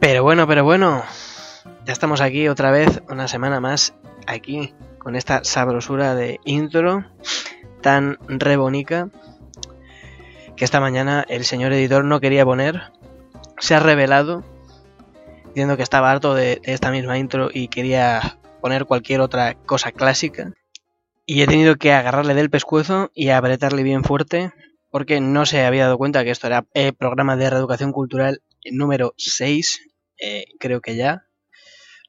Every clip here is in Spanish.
Pero bueno, pero bueno, ya estamos aquí otra vez, una semana más, aquí, con esta sabrosura de intro tan rebonica que esta mañana el señor editor no quería poner. Se ha revelado diciendo que estaba harto de, de esta misma intro y quería poner cualquier otra cosa clásica. Y he tenido que agarrarle del pescuezo y apretarle bien fuerte porque no se había dado cuenta que esto era el programa de reeducación cultural número 6 eh, creo que ya.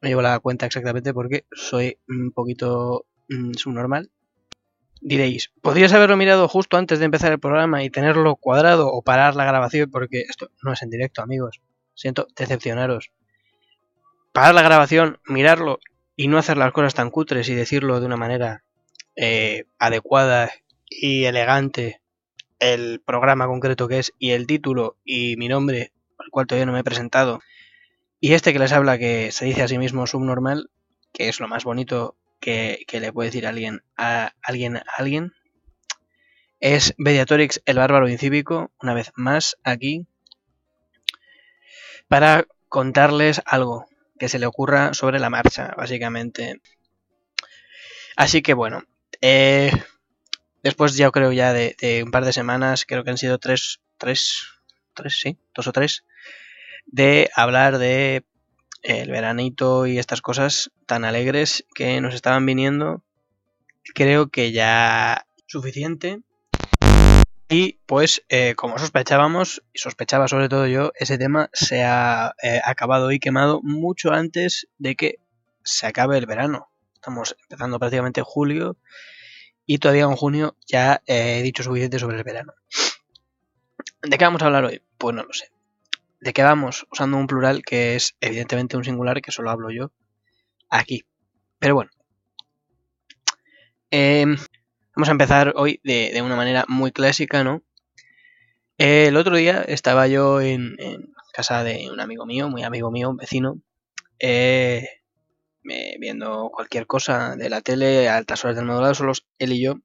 No llevo la cuenta exactamente porque soy un poquito mm, subnormal. Diréis, ¿podrías haberlo mirado justo antes de empezar el programa y tenerlo cuadrado o parar la grabación? Porque esto no es en directo, amigos. Siento decepcionaros. Parar la grabación, mirarlo y no hacer las cosas tan cutres y decirlo de una manera eh, adecuada y elegante el programa concreto que es y el título y mi nombre, al cual todavía no me he presentado, y este que les habla, que se dice a sí mismo subnormal, que es lo más bonito que, le puede decir alguien a alguien a alguien, es Mediatorix el bárbaro incívico, una vez más aquí, para contarles algo que se le ocurra sobre la marcha, básicamente. Así que bueno, eh, después ya creo ya de, de, un par de semanas, creo que han sido tres, tres, tres, sí, dos o tres, de hablar de el veranito y estas cosas tan alegres que nos estaban viniendo. Creo que ya suficiente. Y pues, eh, como sospechábamos, y sospechaba sobre todo yo, ese tema se ha eh, acabado y quemado mucho antes de que se acabe el verano. Estamos empezando prácticamente julio y todavía en junio ya he dicho suficiente sobre el verano. ¿De qué vamos a hablar hoy? Pues no lo sé de qué vamos usando un plural que es evidentemente un singular que solo hablo yo aquí. Pero bueno. Eh, vamos a empezar hoy de, una manera muy clásica, ¿no? el otro día estaba yo en, casa de un amigo mío, muy amigo mío, un vecino, eh, viendo cualquier cosa de la tele a altas horas del modulado, solo él y yo,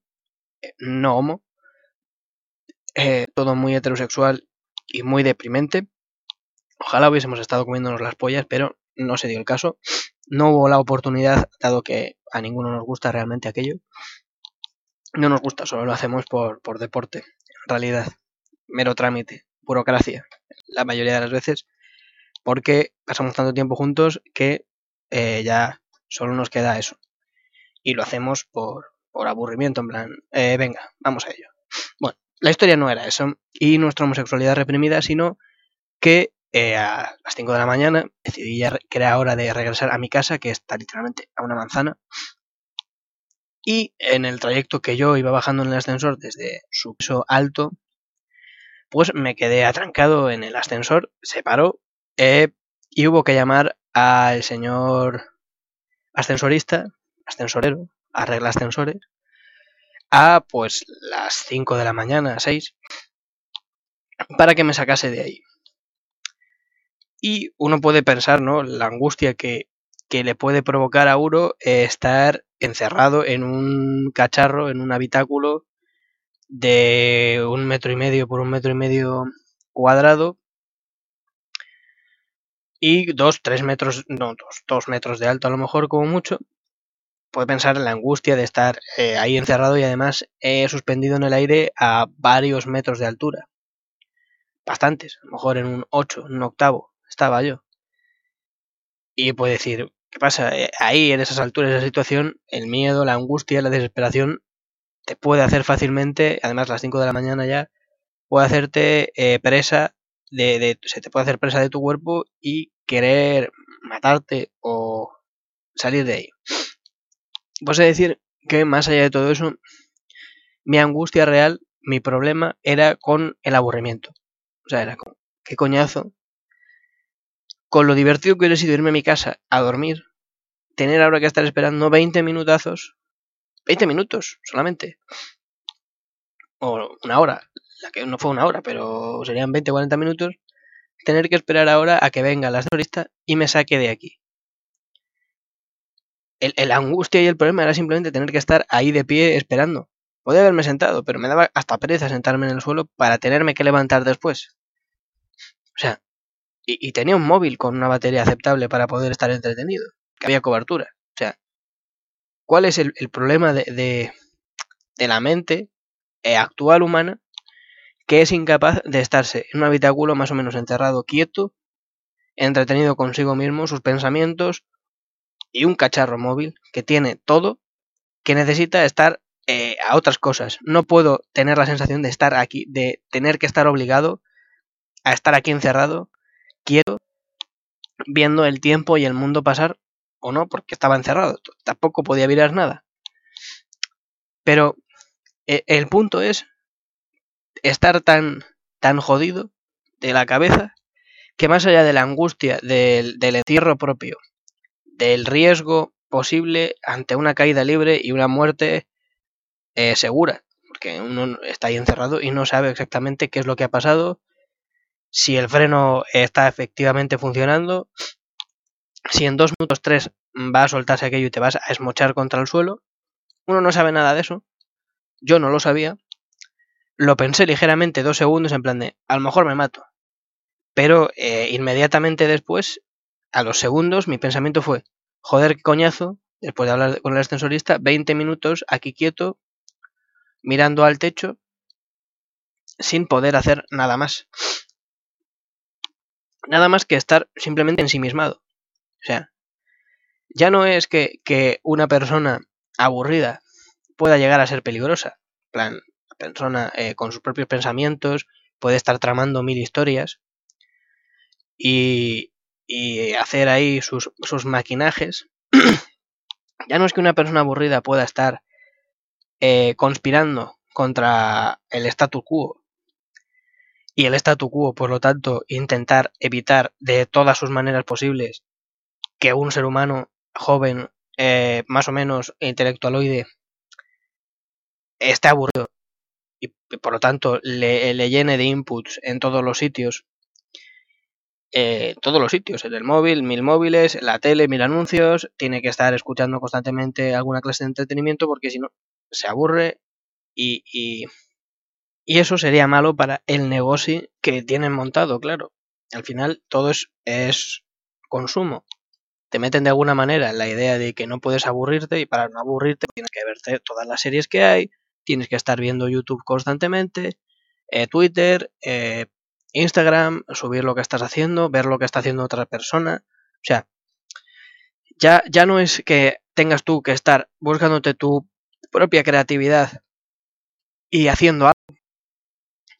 eh, no homo, todo muy heterosexual y muy deprimente. Ojalá hubiésemos estado comiéndonos las pollas, pero no se dio el caso. No hubo la oportunidad, dado que a ninguno nos gusta realmente aquello. No nos gusta, solo lo hacemos por, por deporte, en realidad. Mero trámite, burocracia, la mayoría de las veces, porque pasamos tanto tiempo juntos que eh, ya solo nos queda eso. Y lo hacemos por, por aburrimiento, en plan, eh, venga, vamos a ello. Bueno, la historia no era eso, y nuestra homosexualidad reprimida, sino que eh, a las 5 de la mañana decidí ya que era hora de regresar a mi casa, que está literalmente a una manzana. Y en el trayecto que yo iba bajando en el ascensor desde su piso alto, pues me quedé atrancado en el ascensor, se paró eh, y hubo que llamar al señor ascensorista, ascensorero, arregla ascensores, a pues las 5 de la mañana, 6, para que me sacase de ahí. Y uno puede pensar, ¿no? La angustia que, le puede provocar a uno estar encerrado en un cacharro, en un habitáculo de un metro y medio por un metro y medio cuadrado y dos, tres metros, no, dos, dos metros de alto a lo mejor como mucho. Puede pensar en la angustia de estar eh, ahí encerrado y además eh, suspendido en el aire a varios metros de altura. Bastantes, a lo mejor en un 8, en un octavo estaba yo. Y puede decir, ¿qué pasa? Eh, ahí, en esas alturas, esa situación, el miedo, la angustia, la desesperación te puede hacer fácilmente, además a las 5 de la mañana ya, puede hacerte eh, presa de, se te puede hacer presa de tu cuerpo y querer matarte o salir de ahí. Pues decir que más allá de todo eso, mi angustia real, mi problema era con el aburrimiento. O sea, era como, qué coñazo con lo divertido que hubiera sido irme a mi casa a dormir, tener ahora que estar esperando 20 minutazos, 20 minutos solamente, o una hora, la que no fue una hora, pero serían 20 o 40 minutos, tener que esperar ahora a que venga la ascensorista y me saque de aquí. El, el, angustia y el problema era simplemente tener que estar ahí de pie esperando. Podía haberme sentado, pero me daba hasta pereza sentarme en el suelo para tenerme que levantar después. O sea, y, tenía un móvil con una batería aceptable para poder estar entretenido, que había cobertura. O sea, ¿cuál es el, problema de, de, la mente eh, actual humana que es incapaz de estarse en un habitáculo más o menos encerrado, quieto, entretenido consigo mismo, sus pensamientos y un cacharro móvil que tiene todo, que necesita estar eh, a otras cosas. No puedo tener la sensación de estar aquí, de tener que estar obligado a estar aquí encerrado, quieto, viendo el tiempo y el mundo pasar, o no, porque estaba encerrado. Tampoco podía mirar nada. Pero eh, el punto es estar tan, tan jodido de la cabeza que más allá de la angustia del, encierro propio, del riesgo posible ante una caída libre y una muerte eh, segura, porque uno está ahí encerrado y no sabe exactamente qué es lo que ha pasado, si el freno está efectivamente funcionando, si en dos minutos tres va a soltarse aquello y te vas a esmochar contra el suelo, uno no sabe nada de eso, yo no lo sabía, lo pensé ligeramente dos segundos en plan de, a lo mejor me mato. Pero eh, inmediatamente después, a los segundos, mi pensamiento fue, joder, qué coñazo, después de hablar con el ascensorista, 20 minutos aquí quieto, mirando al techo, sin poder hacer nada más. Nada más que estar simplemente ensimismado. O sea, ya no es que, que una persona aburrida pueda llegar a ser peligrosa. plan, persona eh, con sus propios pensamientos puede estar tramando mil historias y, hacer ahí sus, maquinajes. ya no es que una persona aburrida pueda estar eh, conspirando contra el statu quo y el statu quo, por lo tanto, intentar evitar de todas sus maneras posibles que un ser humano joven, eh, más o menos intelectualoide, esté aburrido y por lo tanto le, llene de inputs en todos los sitios, eh, todos los sitios, en el móvil, mil móviles, la tele, mil anuncios, tiene que estar escuchando constantemente alguna clase de entretenimiento porque si no se aburre y, y, y eso sería malo para el negocio que tienen montado, claro. Al final todo es, es consumo. Te meten de alguna manera en la idea de que no puedes aburrirte y para no aburrirte tienes que verte todas las series que hay, tienes que estar viendo YouTube constantemente, eh, Twitter, eh, Instagram, subir lo que estás haciendo, ver lo que está haciendo otra persona. O sea, ya, ya no es que tengas tú que estar buscándote tu propia creatividad y haciendo algo,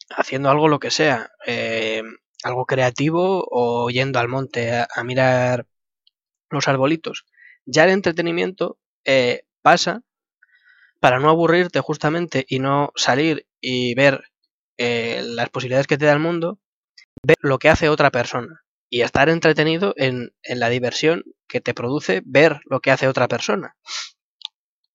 haciendo algo lo que sea, eh, algo creativo o yendo al monte a, mirar los arbolitos. Ya el entretenimiento pasa para no aburrirte justamente y no salir y ver eh, las posibilidades que te da el mundo, ver lo que hace otra persona y estar entretenido en, la diversión que te produce ver lo que hace otra persona.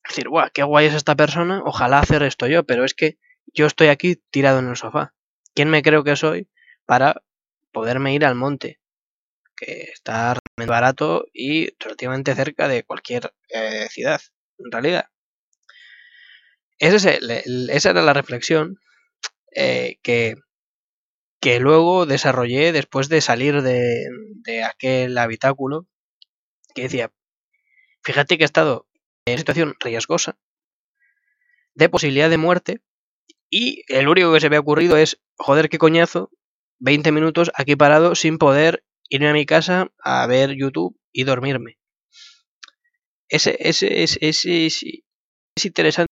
Es decir, guau, qué guay es esta persona, ojalá hacer esto yo, pero es que yo estoy aquí tirado en el sofá. ¿Quién me creo que soy para poderme ir al monte? Que está barato y relativamente cerca de cualquier eh, ciudad, en realidad esa era la reflexión eh, que, que luego desarrollé después de salir de, de, aquel habitáculo que decía, fíjate que he estado en situación riesgosa, de posibilidad de muerte, y el único que se me ha ocurrido es, joder, qué coñazo, 20 minutos aquí parado sin poder irme a mi casa a ver YouTube y dormirme. Ese, ese, ese, ese es interesante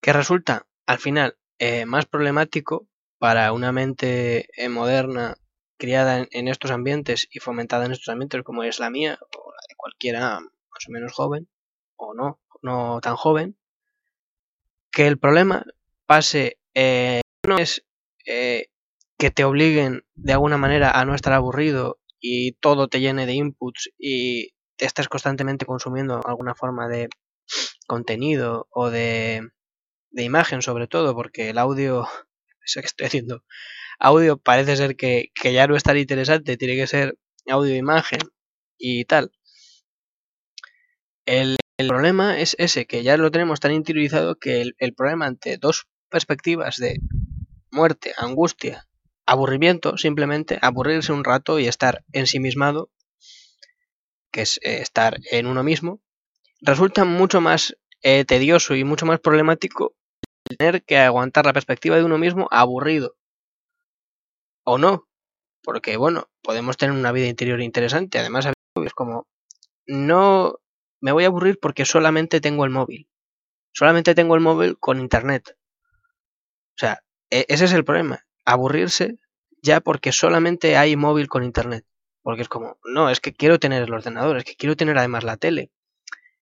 que resulta al final eh, más problemático para una mente eh, moderna criada en, estos ambientes y fomentada en estos ambientes como es la mía o la de cualquiera más o menos joven o no, no tan joven, que el problema pase eh, no es que te obliguen de alguna manera a no estar aburrido y todo te llene de inputs y te estés constantemente consumiendo alguna forma de contenido o de imagen sobre todo, porque el audio, que estoy haciendo, audio parece ser que, ya no es tan interesante, tiene que ser audio-imagen y tal. El, problema es ese, que ya lo tenemos tan interiorizado que el, el problema ante dos perspectivas de muerte, angustia aburrimiento, simplemente, aburrirse un rato y estar ensimismado, que es eh, estar en uno mismo, resulta mucho más eh, tedioso y mucho más problemático tener que aguantar la perspectiva de uno mismo aburrido. O no, porque bueno, podemos tener una vida interior interesante, además es como, no me voy a aburrir porque solamente tengo el móvil, solamente tengo el móvil con internet. O sea, e-, ese es el problema, aburrirse ya porque solamente hay móvil con internet. Porque es como, no, es que quiero tener el ordenador, es que quiero tener además la tele,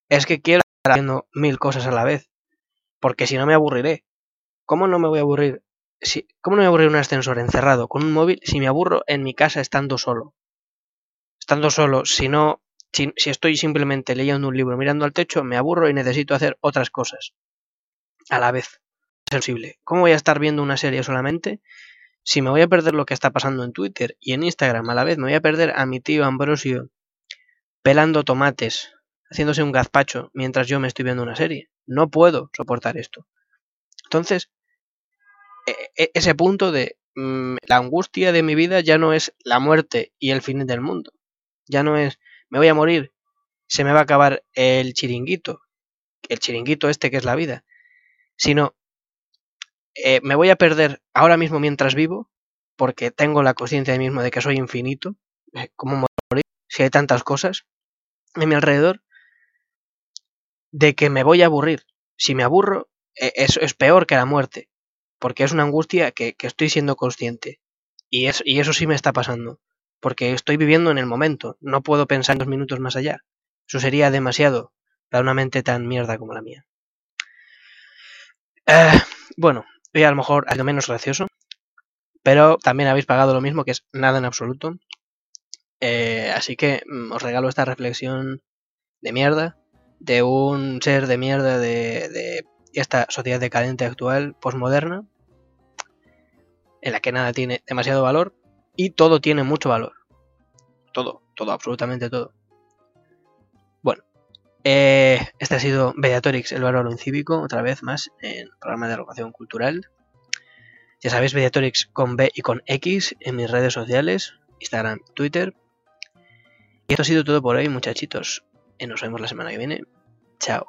es que quiero estar haciendo mil cosas a la vez, porque si no me aburriré. ¿Cómo no me voy a aburrir? Si, ¿Cómo no me voy a aburrir un ascensor encerrado con un móvil si me aburro en mi casa estando solo? Estando solo, si no, si, si estoy simplemente leyendo un libro, mirando al techo, me aburro y necesito hacer otras cosas a la vez. Posible. ¿Cómo voy a estar viendo una serie solamente si me voy a perder lo que está pasando en Twitter y en Instagram a la vez, me voy a perder a mi tío Ambrosio pelando tomates, haciéndose un gazpacho mientras yo me estoy viendo una serie. No puedo soportar esto. Entonces, e, e, ese punto de mm, la angustia de mi vida ya no es la muerte y el fin del mundo. Ya no es me voy a morir, se me va a acabar el chiringuito, el chiringuito este que es la vida, sino eh, me voy a perder ahora mismo mientras vivo, porque tengo la conciencia de mí mismo de que soy infinito, eh, ¿cómo morir si hay tantas cosas en mi alrededor? De que me voy a aburrir. Si me aburro, eh, es peor que la muerte, porque es una angustia que, estoy siendo consciente. Y, es, y eso sí me está pasando, porque estoy viviendo en el momento, no puedo pensar dos minutos más allá. Eso sería demasiado para una mente tan mierda como la mía. bueno, Hoy a lo mejor algo menos gracioso, pero también habéis pagado lo mismo, que es nada en absoluto. Eh, así que mm, os regalo esta reflexión de mierda, de un ser de mierda de, de esta sociedad decadente actual, posmoderna, en la que nada tiene demasiado valor y todo tiene mucho valor. Todo, todo, absolutamente todo. Eh, este ha sido Mediatorix, el valor incívico, otra vez más en programa de educación cultural. Ya sabéis, Mediatorix con B y con X en mis redes sociales, Instagram, Twitter. Y esto ha sido todo por hoy, muchachitos. Y nos vemos la semana que viene. Chao.